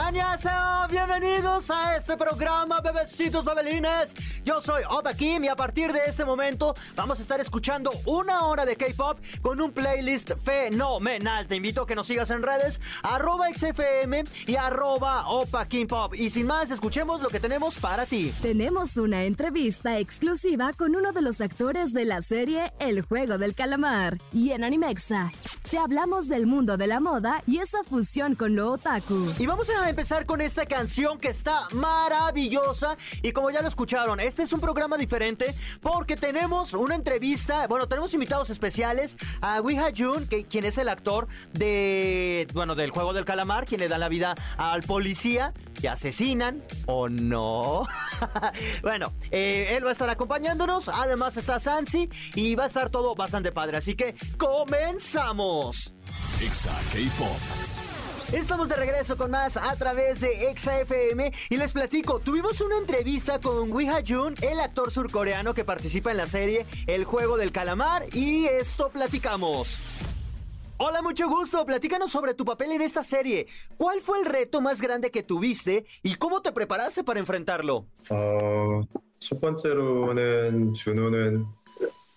¡Añasa! Bienvenidos a este programa, bebecitos, bebelines. Yo soy Opa Kim y a partir de este momento vamos a estar escuchando una hora de K-pop con un playlist fenomenal. Te invito a que nos sigas en redes, arroba XFM y arroba Opa Kim Pop. Y sin más, escuchemos lo que tenemos para ti. Tenemos una entrevista exclusiva con uno de los actores de la serie El Juego del Calamar y en Animexa. Te hablamos del mundo de la moda y esa fusión con lo otaku. Y vamos a empezar con esta canción que está maravillosa. Y como ya lo escucharon, este es un programa diferente porque tenemos una entrevista. Bueno, tenemos invitados especiales a Wee Ha-jun, que, quien es el actor de. Bueno, del juego del calamar, quien le da la vida al policía que asesinan o no. bueno, eh, él va a estar acompañándonos. Además está Sansi y va a estar todo bastante padre. Así que comenzamos. Exa K-Pop. Estamos de regreso con más a través de Exa FM y les platico, tuvimos una entrevista con Wee Ha-jun, el actor surcoreano que participa en la serie El Juego del Calamar y esto platicamos. Hola, mucho gusto. Platícanos sobre tu papel en esta serie. ¿Cuál fue el reto más grande que tuviste y cómo te preparaste para enfrentarlo? 어, 첫 번째로는 준호는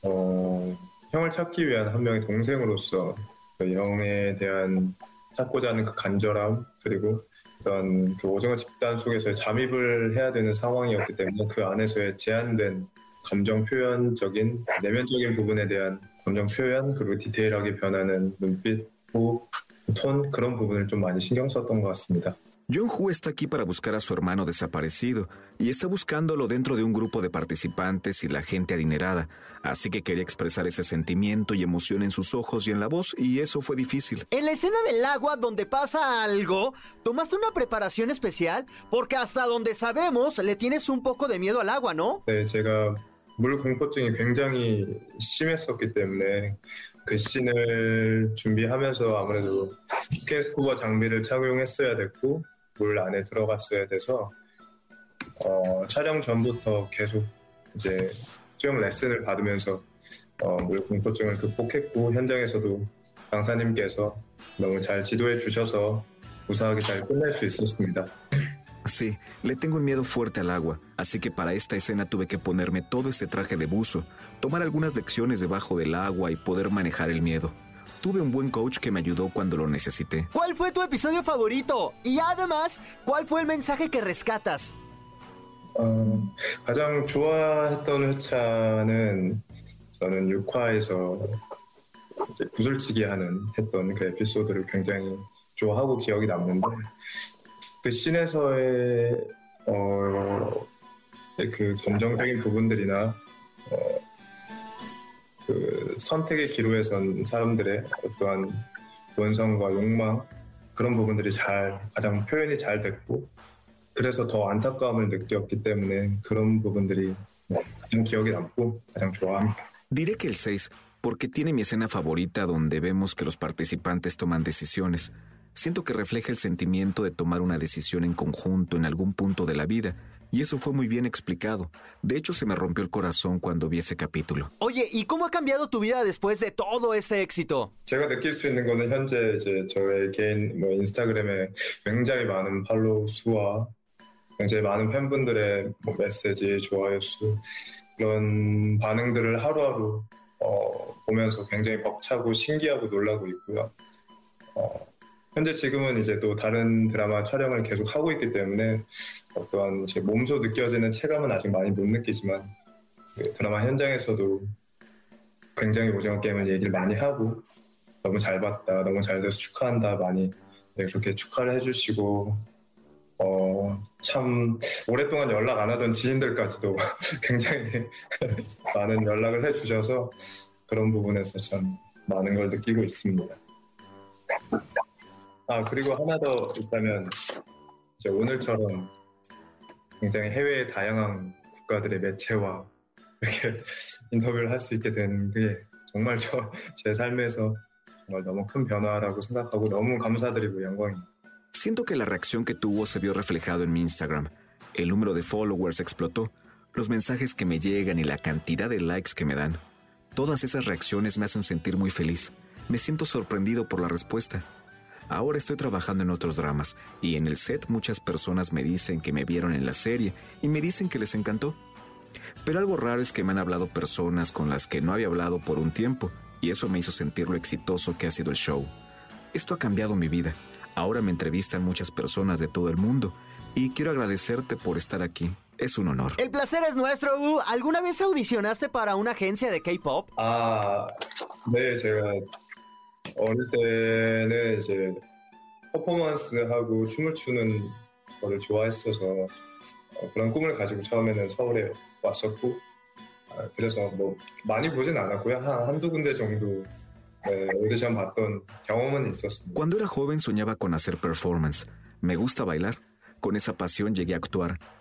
어, 형을 찾기 위한 한 명의 동생으로서 그 형에 대한 찾고자 하는 그 간절함 그리고 어떤 그 오징어 집단 속에서 잠입을 해야 되는 상황이었기 때문에 그 안에서의 제한된 감정 표현적인 내면적인 부분에 대한 감정 표현 그리고 디테일하게 변하는 눈빛, 호흡, 톤 그런 부분을 좀 많이 신경 썼던 것 같습니다. Jung-Hoo está aquí para buscar a su hermano desaparecido y está buscándolo dentro de un grupo de participantes y la gente adinerada, así que quería expresar ese sentimiento y emoción en sus ojos y en la voz y eso fue difícil. En la escena del agua donde pasa algo, ¿tomaste una preparación especial? Porque hasta donde sabemos le tienes un poco de miedo al agua, ¿no? 네, 제가 물 공포증이 굉장히 심했었기 때문에 그 씬을 준비하면서 아무래도 스케스쿠버 장비를 착용했어야 됐고 물 안에 들어갔어야 돼서 어, 촬영 전부터 계속 이제 수영 레슨을 받으면서 어, 물 공포증을 극복했고 현장에서도 강사님께서 너무 잘 지도해 주셔서 무사하게 잘 끝낼 수 있었습니다. Sí, le tengo un miedo fuerte al agua, así que para esta escena tuve que ponerme todo este traje de buzo, tomar algunas lecciones debajo del agua y poder manejar el miedo. Tuve un buen coach que me ayudó cuando lo necesité. ¿Cuál fue tu episodio favorito? Y además, ¿cuál fue el mensaje que rescatas? 어, 가장 좋아했던 회차는 저는 6화에서 이제 구슬치기 하는 했던 그 에피소드를 굉장히 좋아하고 기억이 남는데 그 씬에서의 어, 그 감정적인 부분들이나 어, 그 선택의 기로에 선 사람들의 어떠한 원성과 욕망 그런 부분들이 잘 가장 표현이 잘 됐고 그래서 더 안타까움을 느꼈기 때문에 그런 부분들이 가장 기억에 남고 가장 좋아합니다. Diré que el 6, porque tiene mi escena favorita donde vemos que los participantes toman decisiones. Siento que refleja el sentimiento de tomar una decisión en conjunto en algún punto de la vida, y eso fue muy bien explicado. De hecho, se me rompió el corazón cuando vi ese capítulo. Oye, ¿y cómo ha cambiado tu vida después de todo este éxito? 제가 느낄 수 있는 거는 현재 이제 저의 개인 뭐 인스타그램에 굉장히 많은 팔로우 수와 굉장히 많은 팬분들의 뭐 메시지, 좋아요 수 이런 반응들을 하루하루 어, 보면서 굉장히 벅차고 신기하고 놀라고 있고요. 어, 현재 지금은 이제 또 다른 드라마 촬영을 계속 하고 있기 때문에 어떠한 제 몸소 느껴지는 체감은 아직 많이 못 느끼지만 그 드라마 현장에서도 굉장히 오징어 게임을 얘기를 많이 하고 너무 잘 봤다, 너무 잘 돼서 축하한다 많이 네, 그렇게 축하를 해주시고 어, 참 오랫동안 연락 안 하던 지인들까지도 굉장히 많은 연락을 해주셔서 그런 부분에서 참 많은 걸 느끼고 있습니다. 아 그리고 하나 더 있다면 이제 오늘처럼 굉장히 해외의 다양한 국가들의 매체와 이렇게 인터뷰를 할 수 있게 된 게 정말 저 제 삶에서 정말 너무 큰 변화라고 생각하고 너무 감사드리고 영광입니다. Siento que la reacción que tuvo se vio reflejado en mi Instagram. El número de followers explotó, los mensajes que me llegan y la cantidad de likes que me dan. Todas esas reacciones me hacen sentir muy feliz. Me siento sorprendido por la respuesta. Ahora estoy trabajando en otros dramas y en el set muchas personas me dicen que me vieron en la serie y me dicen que les encantó. Pero algo raro es que me han hablado personas con las que no había hablado por un tiempo y eso me hizo sentir lo exitoso que ha sido el show. Esto ha cambiado mi vida. Ahora me entrevistan muchas personas de todo el mundo y quiero agradecerte por estar aquí. Es un honor. El placer es nuestro, ¿Alguna vez audicionaste para una agencia de K-pop? Ah. 어릴 때는 이제 퍼포먼스하고 춤을 추는 거를 좋아했어서 어, 그런 꿈을 가지고 처음에는 서울에 왔었고 아, 그래서 뭐 많이 보진 않았고요. 한, 한두 군데 정도 네, 오디션 봤던 경험은 있었습니다. Cuando era joven soñaba con hacer performance. Me gusta bailar. Con esa pasión llegué a actuar.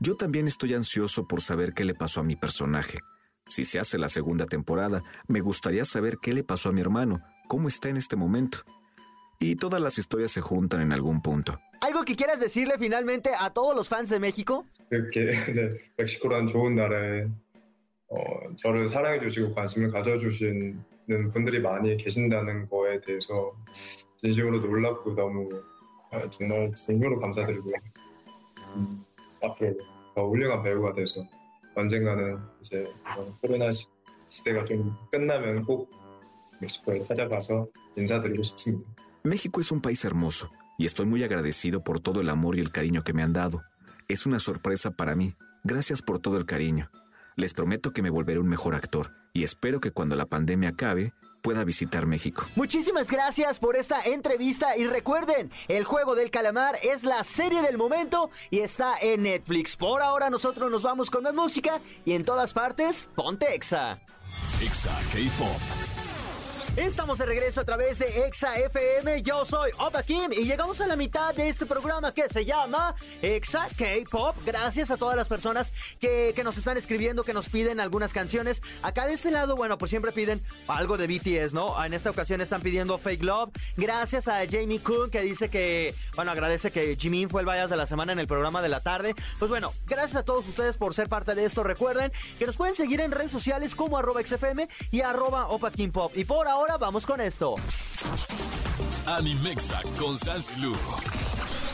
Yo también estoy ansioso por saber qué le pasó a mi personaje. Si se hace la segunda temporada, me gustaría saber qué le pasó a mi hermano, cómo está en este momento. Y todas las historias se juntan en algún punto. ¿Algo que quieras decirle finalmente a todos los fans de México? 이렇게 네, 멕시코라는 좋은 나라에 어, 저를 사랑해주시고 관심을 가져주시는 분들이 많이 계신다는 거에 대해서 진심으로 놀랍고 너무 어, 정말 진심으로 감사드리고요. 음, 앞으로 더 훌륭한 배우가 돼서 언젠가는 이제 어, 코로나 시, 시대가 좀 끝나면 꼭 멕시코에 찾아가서 인사드리고 싶습니다. México es un país hermoso y estoy muy agradecido por todo el amor y el cariño que me han dado. Es una sorpresa para mí. Gracias por todo el cariño. Les prometo que me volveré un mejor actor y espero que cuando la pandemia acabe pueda visitar México. Muchísimas gracias por esta entrevista y recuerden, El Juego del Calamar es la serie del momento y está en Netflix. Por ahora nosotros nos vamos con más música y en todas partes, ponte Exa. Exa K-Pop. Estamos de regreso a través de Exa FM. Yo soy Opa Kim y llegamos a la mitad de este programa que se llama Exa K-Pop. Gracias a todas las personas que, nos están escribiendo, que nos piden algunas canciones. Acá de este lado, bueno, pues siempre piden algo de BTS, ¿no? En esta ocasión están pidiendo Fake Love. Gracias a Jamie Coon que dice que, bueno, agradece que Jimin fue el Vallas de la semana en el programa de la tarde. Pues bueno, gracias a todos ustedes por ser parte de esto. Recuerden que nos pueden seguir en redes sociales como arroba XFM y arroba Opa Kim Pop. Y por ahora vamos con esto. Animexa con Sansilu.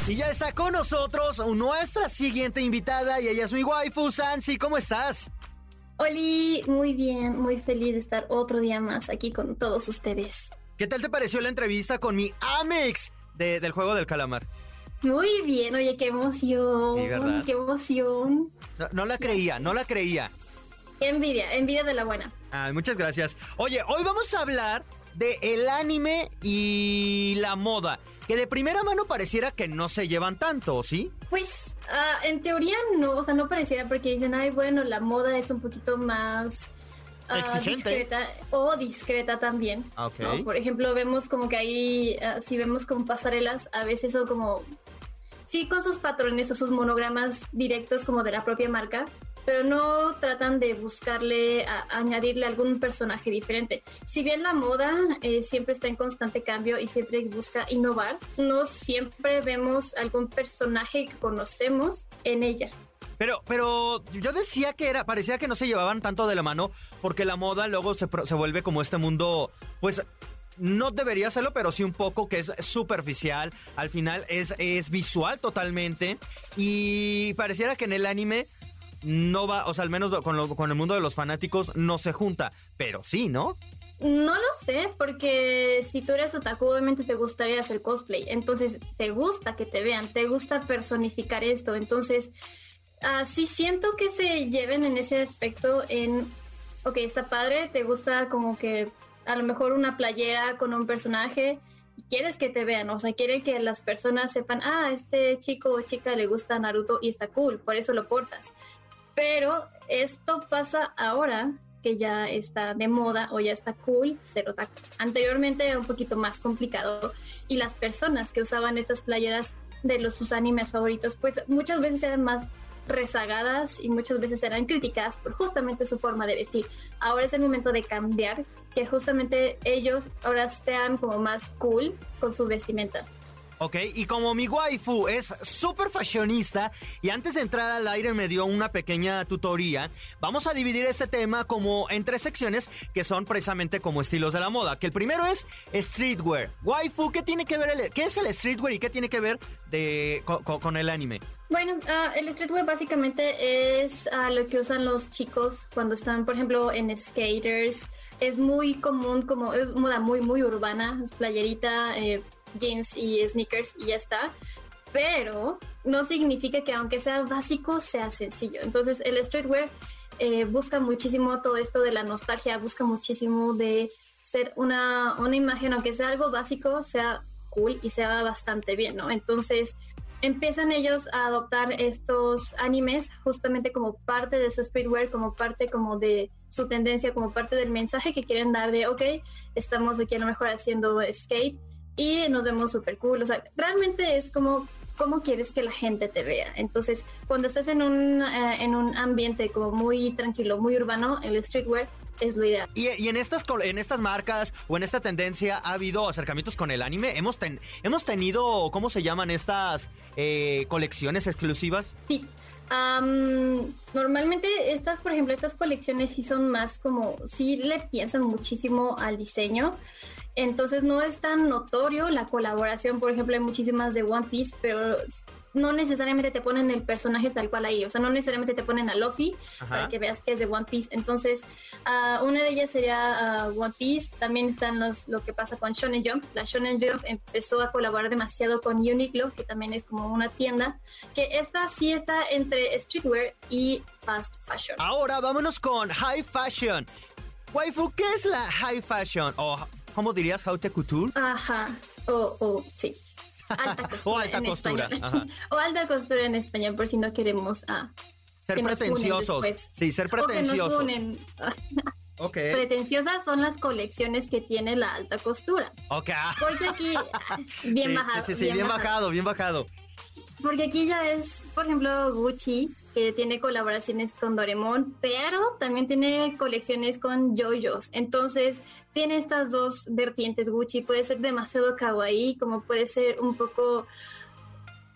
Y ya está con nosotros nuestra siguiente invitada y ella es mi waifu, Sansi. ¿Cómo estás? Oli, muy bien, muy feliz de estar otro día más aquí con todos ustedes. ¿Qué tal te pareció la entrevista con mi Amex de- del juego del calamar? Muy bien, oye, qué emoción, qué emoción. No, no la creía, no la creía. Envidia, envidia de la buena. Ay, muchas gracias. Oye, hoy vamos a hablar de el anime y la moda, que de primera mano pareciera que no se llevan tanto, ¿sí? Pues, ah, en teoría no, o sea, no pareciera porque dicen, ay, bueno, la moda es un poquito más... ah, Exigente. discreta o discreta también. Ah, ok. ¿no? Por ejemplo, vemos como que ahí, ah, si vemos como pasarelas, a veces son como, sí, con sus patrones o sus monogramas directos como de la propia marca, pero no tratan de buscarle, añadirle algún personaje diferente. Si bien la moda eh, siempre está en constante cambio y siempre busca innovar, no siempre vemos algún personaje que conocemos en ella. Pero, pero yo decía que era, parecía que no se llevaban tanto de la mano, porque la moda luego se, se vuelve como este mundo, pues no debería serlo, pero sí un poco que es superficial. Al final es, es visual totalmente. Y pareciera que en el anime no va, o sea, al menos con, lo- con el mundo de los fanáticos no se junta. Pero sí, ¿no? No lo sé, porque si tú eres otaku, obviamente te gustaría hacer cosplay. Entonces, te gusta que te vean, te gusta personificar esto. Entonces, ah, sí siento que se lleven en ese aspecto en, ok, está padre, te gusta como que a lo mejor una playera con un personaje quieres que te vean, o sea, quiere que las personas sepan, ah, este chico o chica le gusta Naruto y está cool, por eso lo portas. Pero esto pasa ahora que ya está de moda o ya está cool ser otaku. Anteriormente era un poquito más complicado y las personas que usaban estas playeras de los sus animes favoritos, pues muchas veces eran más rezagadas y muchas veces eran criticadas por justamente su forma de vestir. Ahora es el momento de cambiar, que justamente ellos ahora sean como más cool con su vestimenta. Ok, y como mi waifu es súper fashionista y antes de entrar al aire me dio una pequeña tutoría, vamos a dividir este tema como en tres secciones que son precisamente como estilos de la moda. Que el primero es streetwear. Waifu, ¿qué tiene que ver el, qué es el streetwear y qué tiene que ver con, el anime? Bueno, ah, el streetwear básicamente es ah, lo que usan los chicos cuando están, por ejemplo, en skaters. Es muy común, como es moda muy, muy urbana, playerita, eh, jeans y sneakers y ya está. Pero no significa que aunque sea básico, sea sencillo. Entonces el streetwear eh, busca muchísimo todo esto de la nostalgia, busca muchísimo de ser una, una imagen, aunque sea algo básico, sea cool y sea bastante bien, ¿no? Entonces empiezan ellos a adoptar estos animes justamente como parte de su streetwear, como parte como de su tendencia, como parte del mensaje que quieren dar de, ok, estamos aquí a lo mejor haciendo skate y nos vemos súper cool. O sea, realmente es como cómo quieres que la gente te vea. Entonces, cuando estás en un, eh, en un ambiente como muy tranquilo, muy urbano, el streetwear es lo ideal. Y, y, en, estas, en estas marcas o en esta tendencia ha habido acercamientos con el anime. Hemos, hemos tenido, ¿cómo se llaman estas eh, colecciones exclusivas? Sí. Normalmente estas, por ejemplo, estas colecciones sí son más como, sí le piensan muchísimo al diseño. Entonces no es tan notorio la colaboración, por ejemplo, hay muchísimas de One Piece, pero no necesariamente te ponen el personaje tal cual ahí, o sea, no necesariamente te ponen a Luffy para que veas que es de One Piece. Entonces, uh, una de ellas sería uh, One Piece, también están los, lo que pasa con Shonen Jump. La Shonen Jump empezó a colaborar demasiado con Uniqlo, que también es como una tienda, que esta sí está entre streetwear y fast fashion. Ahora vámonos con high fashion. Waifu, ¿qué es la high fashion? O ¿Cómo dirías haute couture? Ajá, o, o sí. Alta costura. o alta costura. Ajá. o alta costura en español, por si no queremos ah, ser pretenciosos. Sí, ser pretenciosos. O que Okay. Pretenciosas son las colecciones que tiene la alta costura. Ok. Porque aquí, bien bajado. Sí, sí, sí, bien, bajado, bien bajado. Porque aquí ya es, por ejemplo, Gucci, que tiene colaboraciones con Doremon, pero también tiene colecciones con JoJo's. Entonces, tiene estas dos vertientes Gucci. Puede ser demasiado kawaii, como puede ser un poco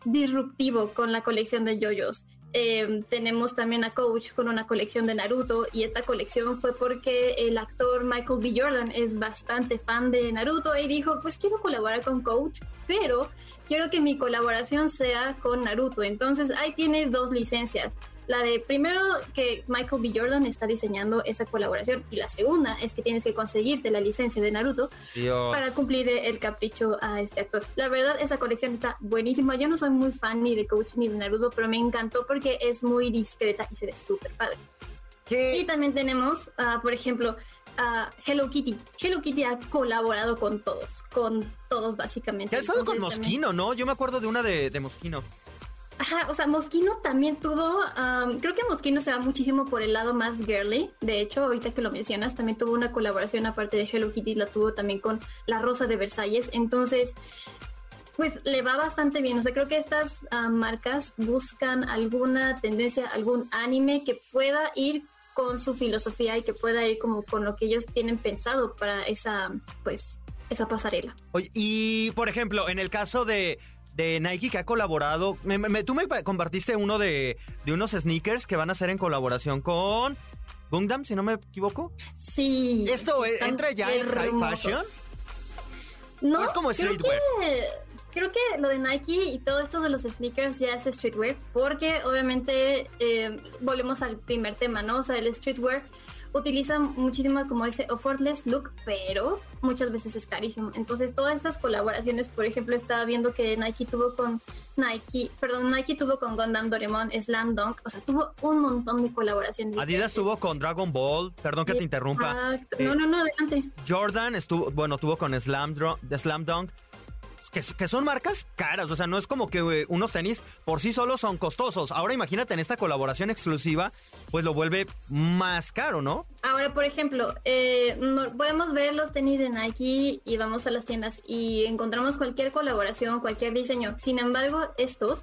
disruptivo con la colección de JoJo's. Em, tenemos también a Coach con una colección de Naruto y esta colección fue porque el actor Michael B. Jordan es bastante fan de Naruto y dijo, pues quiero colaborar con Coach, pero quiero que mi colaboración sea con Naruto. Entonces ahí tienes dos licencias. La de primero que Michael B. Jordan está diseñando esa colaboración y la segunda es que tienes que conseguirte la licencia de Naruto para cumplir el capricho a este actor. La verdad, esa colección está buenísima. Yo no soy muy fan ni de Coach ni de Naruto, pero me encantó porque es muy discreta y se ve súper padre. Y también tenemos, uh, por ejemplo, a Hello Kitty. Hello Kitty ha colaborado con todos, con todos básicamente. Ha estado con Mosquino, ¿no? Yo me acuerdo de una de, de Mosquino. Ajá, o sea, Mosquino también tuvo, creo que Mosquino se va muchísimo por el lado más girly. De hecho, ahorita que lo mencionas, también tuvo una colaboración aparte de Hello Kitty, la tuvo también con La Rosa de Versalles. Entonces, pues le va bastante bien. O sea, creo que estas marcas buscan alguna tendencia, algún anime que pueda ir con su filosofía y que pueda ir como con lo que ellos tienen pensado para esa, pues, esa pasarela. Oye, y por ejemplo, en el caso de de Nike que ha colaborado. tú me compartiste uno de, unos sneakers que van a hacer en colaboración con Gundam, si no me equivoco. Sí. ¿Esto entra ya en high fashion? No, es como streetwear. Creo que, lo de Nike y todo esto de los sneakers ya es streetwear, porque obviamente eh, volvemos al primer tema, ¿no? O sea, el streetwear utiliza muchísimo como ese effortless look, pero muchas veces es carísimo. Entonces, todas estas colaboraciones, por ejemplo, estaba viendo que Nike tuvo con Nike, perdón, Nike tuvo con Gundam Doraemon, Slam Dunk, o sea, tuvo un montón de colaboraciones. Adidas tuvo con Dragon Ball, perdón que te interrumpa. no, no, no, adelante. Jordan estuvo, bueno, tuvo con Slam, Slam Dunk que, son marcas caras, o sea, no es como que eh, unos tenis por sí solos son costosos. Ahora imagínate en esta colaboración exclusiva, pues lo vuelve más caro, ¿no? Ahora, por ejemplo, eh, podemos ver los tenis de Nike y vamos a las tiendas y encontramos cualquier colaboración, cualquier diseño. Sin embargo, estos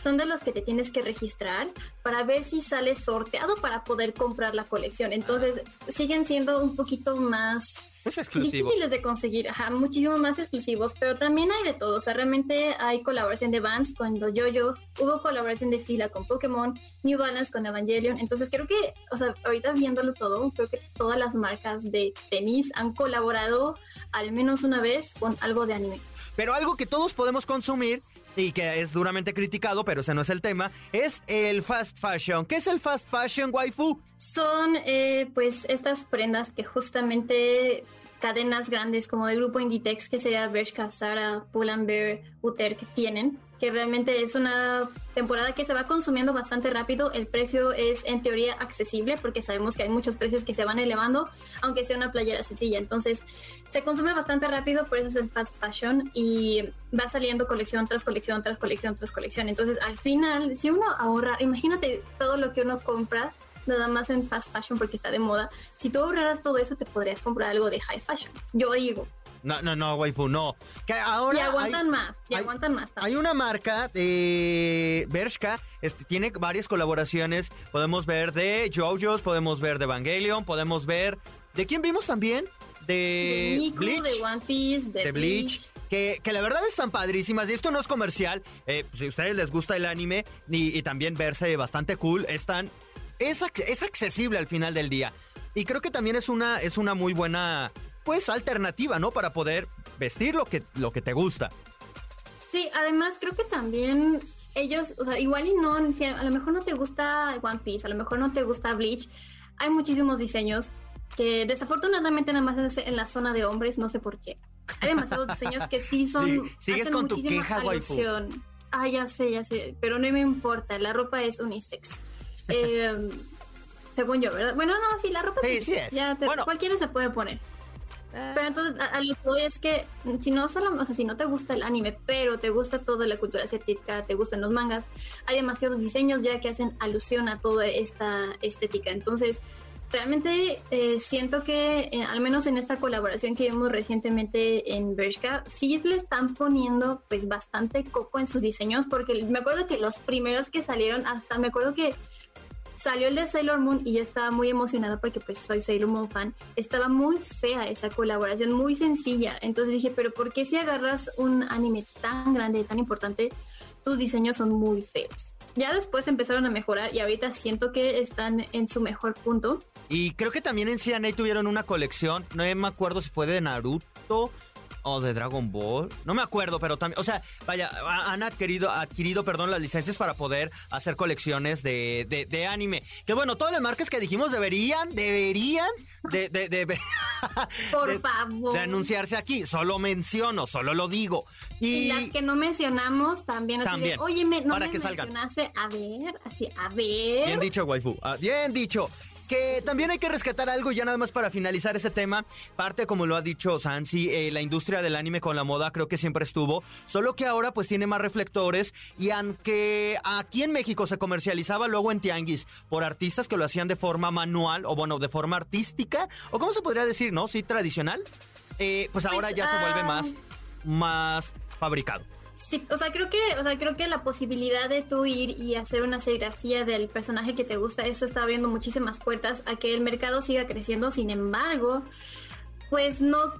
son de los que te tienes que registrar para ver si sale sorteado para poder comprar la colección. Entonces, siguen siendo un poquito más es exclusivo. Difíciles de conseguir, ajá, muchísimo más exclusivos, pero también hay de todo. O sea, realmente hay colaboración de Vans con Yoyos, hubo colaboración de Fila con Pokémon, New Balance con Evangelion. Entonces creo que, o sea, ahorita viéndolo todo, creo que todas las marcas de tenis han colaborado al menos una vez con algo de anime. Pero algo que todos podemos consumir y que es duramente criticado, pero ese no es el tema, es el fast fashion. ¿Qué es el fast fashion, waifu? Son eh, pues estas prendas que justamente cadenas grandes como el grupo Inditex, que sería Bershka, Zara, Pull&Bear, Uter, que tienen, que realmente es una temporada que se va consumiendo bastante rápido. El precio es en teoría accesible porque sabemos que hay muchos precios que se van elevando, aunque sea una playera sencilla. Entonces se consume bastante rápido, por eso es el fast fashion y va saliendo colección tras colección, tras colección, tras colección. Entonces al final, si uno ahorra, imagínate todo lo que uno compra nada más en fast fashion porque está de moda. Si tú ahorraras todo eso, te podrías comprar algo de high fashion. Yo digo. No, no, no, waifu, no. Que ahora y aguantan más, y aguantan más. Hay una marca, de Bershka, este, tiene varias colaboraciones. Podemos ver de JoJo's, podemos ver de Evangelion, podemos ver... ¿De quién vimos también? De, Bleach, de One Piece, de, Bleach. Que, que, la verdad están padrísimas. Y esto no es comercial. Eh, si a ustedes les gusta el anime y, y, también verse bastante cool, están es, accesible al final del día. Y creo que también es una, es una muy buena, pues, alternativa, ¿no? Para poder vestir lo que, lo que te gusta. Sí, además creo que también ellos, o sea, igual y no, a lo mejor no te gusta One Piece, a lo mejor no te gusta Bleach, hay muchísimos diseños que desafortunadamente nada más es en la zona de hombres, no sé por qué. Hay demasiados diseños que sí son... sigues con tu queja, alusión. Ah, ya sé, ya sé, pero no me importa, la ropa es unisex. Eh, según yo, ¿verdad? Bueno, no, sí, la ropa sí, sí, es. Ya Cualquiera se puede poner. Eh. Pero entonces, a, lo que voy es que si no solo, o sea, si no te gusta el anime, pero te gusta toda la cultura asiática, te gustan los mangas, hay demasiados diseños ya que hacen alusión a toda esta estética. Entonces, realmente eh, siento que, eh, al menos en esta colaboración que vimos recientemente en Bershka, sí le están poniendo pues bastante coco en sus diseños, porque me acuerdo que los primeros que salieron, hasta me acuerdo que salió el de Sailor Moon y yo estaba muy emocionada porque pues soy Sailor Moon fan. Estaba muy fea esa colaboración, muy sencilla. Entonces dije, pero ¿por qué si agarras un anime tan grande, tan importante, tus diseños son muy feos? Ya después empezaron a mejorar y ahorita siento que están en su mejor punto. Y creo que también en CNA tuvieron una colección, no me acuerdo si fue de Naruto o de Dragon Ball. No me acuerdo, pero también, o sea, vaya, han adquirido, adquirido, perdón, las licencias para poder hacer colecciones de, de, anime. Que bueno, todas las marcas que dijimos deberían, deberían de, de, por favor. De anunciarse aquí. Solo menciono, solo lo digo. Y, las que no mencionamos también. Así también. Oye, no para me que mencionaste, a ver, así, a ver. Bien dicho, waifu. Ah, bien dicho. Que también hay que rescatar algo, ya nada más para finalizar ese tema. Parte, como lo ha dicho Sansi, eh, la industria del anime con la moda creo que siempre estuvo. Solo que ahora pues tiene más reflectores. Y aunque aquí en México se comercializaba luego en Tianguis por artistas que lo hacían de forma manual, o bueno, de forma artística, o cómo se podría decir, ¿no? Sí, tradicional. Eh, pues ahora ya se vuelve más, más fabricado. Sí, o sea, creo que, o sea, creo que la posibilidad de tú ir y hacer una serigrafía del personaje que te gusta, eso está abriendo muchísimas puertas a que el mercado siga creciendo. Sin embargo, pues no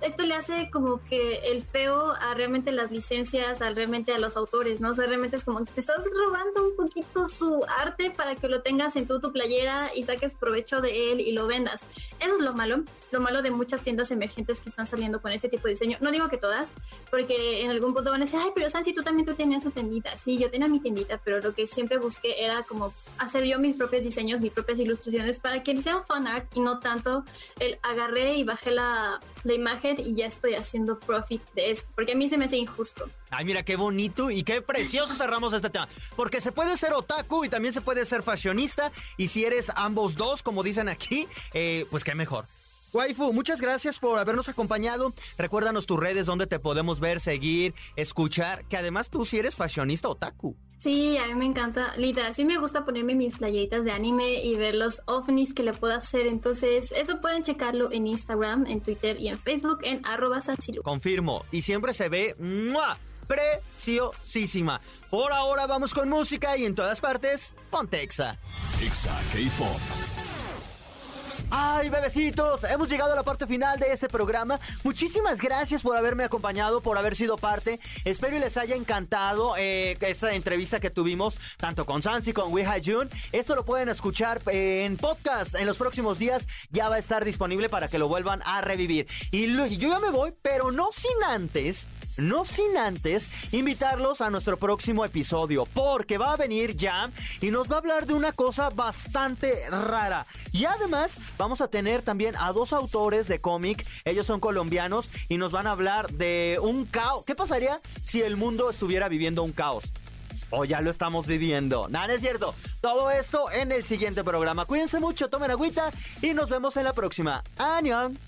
esto le hace como que el feo a realmente las licencias, a realmente a los autores, ¿no? O sea, realmente es como que te estás robando un poquito su arte para que lo tengas en tu, tu playera y saques provecho de él y lo vendas. Eso es lo malo, lo malo de muchas tiendas emergentes que están saliendo con ese tipo de diseño. No digo que todas, porque en algún punto van a decir, ay, pero Sansi, tú también tú tenías su tiendita. Sí, yo tenía mi tiendita, pero lo que siempre busqué era como hacer yo mis propios diseños, mis propias ilustraciones para que sea fan art y no tanto el agarré y bajé la, la imagen y ya estoy haciendo profit de esto, porque a mí se me hace injusto. Ay, mira qué bonito y qué precioso cerramos este tema. Porque se puede ser otaku y también se puede ser fashionista. Y si eres ambos dos, como dicen aquí, eh, pues qué mejor. Waifu, muchas gracias por habernos acompañado. Recuérdanos tus redes donde te podemos ver, seguir, escuchar, que además tú sí eres fashionista otaku. Sí, a mí me encanta, literal, sí me gusta ponerme mis playeritas de anime y ver los ovnis que le puedo hacer, entonces eso pueden checarlo en Instagram, en Twitter y en Facebook en arroba sansilu. Confirmo, y siempre se ve ¡mua! preciosísima. Por ahora vamos con música y en todas partes, Pontexa. Exa K-Pop. Ay, bebecitos, hemos llegado a la parte final de este programa. Muchísimas gracias por haberme acompañado, por haber sido parte. Espero y les haya encantado eh, esta entrevista que tuvimos, tanto con Sansi con Wiha Jun. Esto lo pueden escuchar en podcast. En los próximos días ya va a estar disponible para que lo vuelvan a revivir. Y yo ya me voy, pero no sin antes no sin antes invitarlos a nuestro próximo episodio, porque va a venir Jam y nos va a hablar de una cosa bastante rara. Y además vamos a tener también a dos autores de cómic, ellos son colombianos y nos van a hablar de un caos. ¿Qué pasaría si el mundo estuviera viviendo un caos? O ya lo estamos viviendo. Nada, es cierto. Todo esto en el siguiente programa. Cuídense mucho, tomen agüita y nos vemos en la próxima. ¡Añón!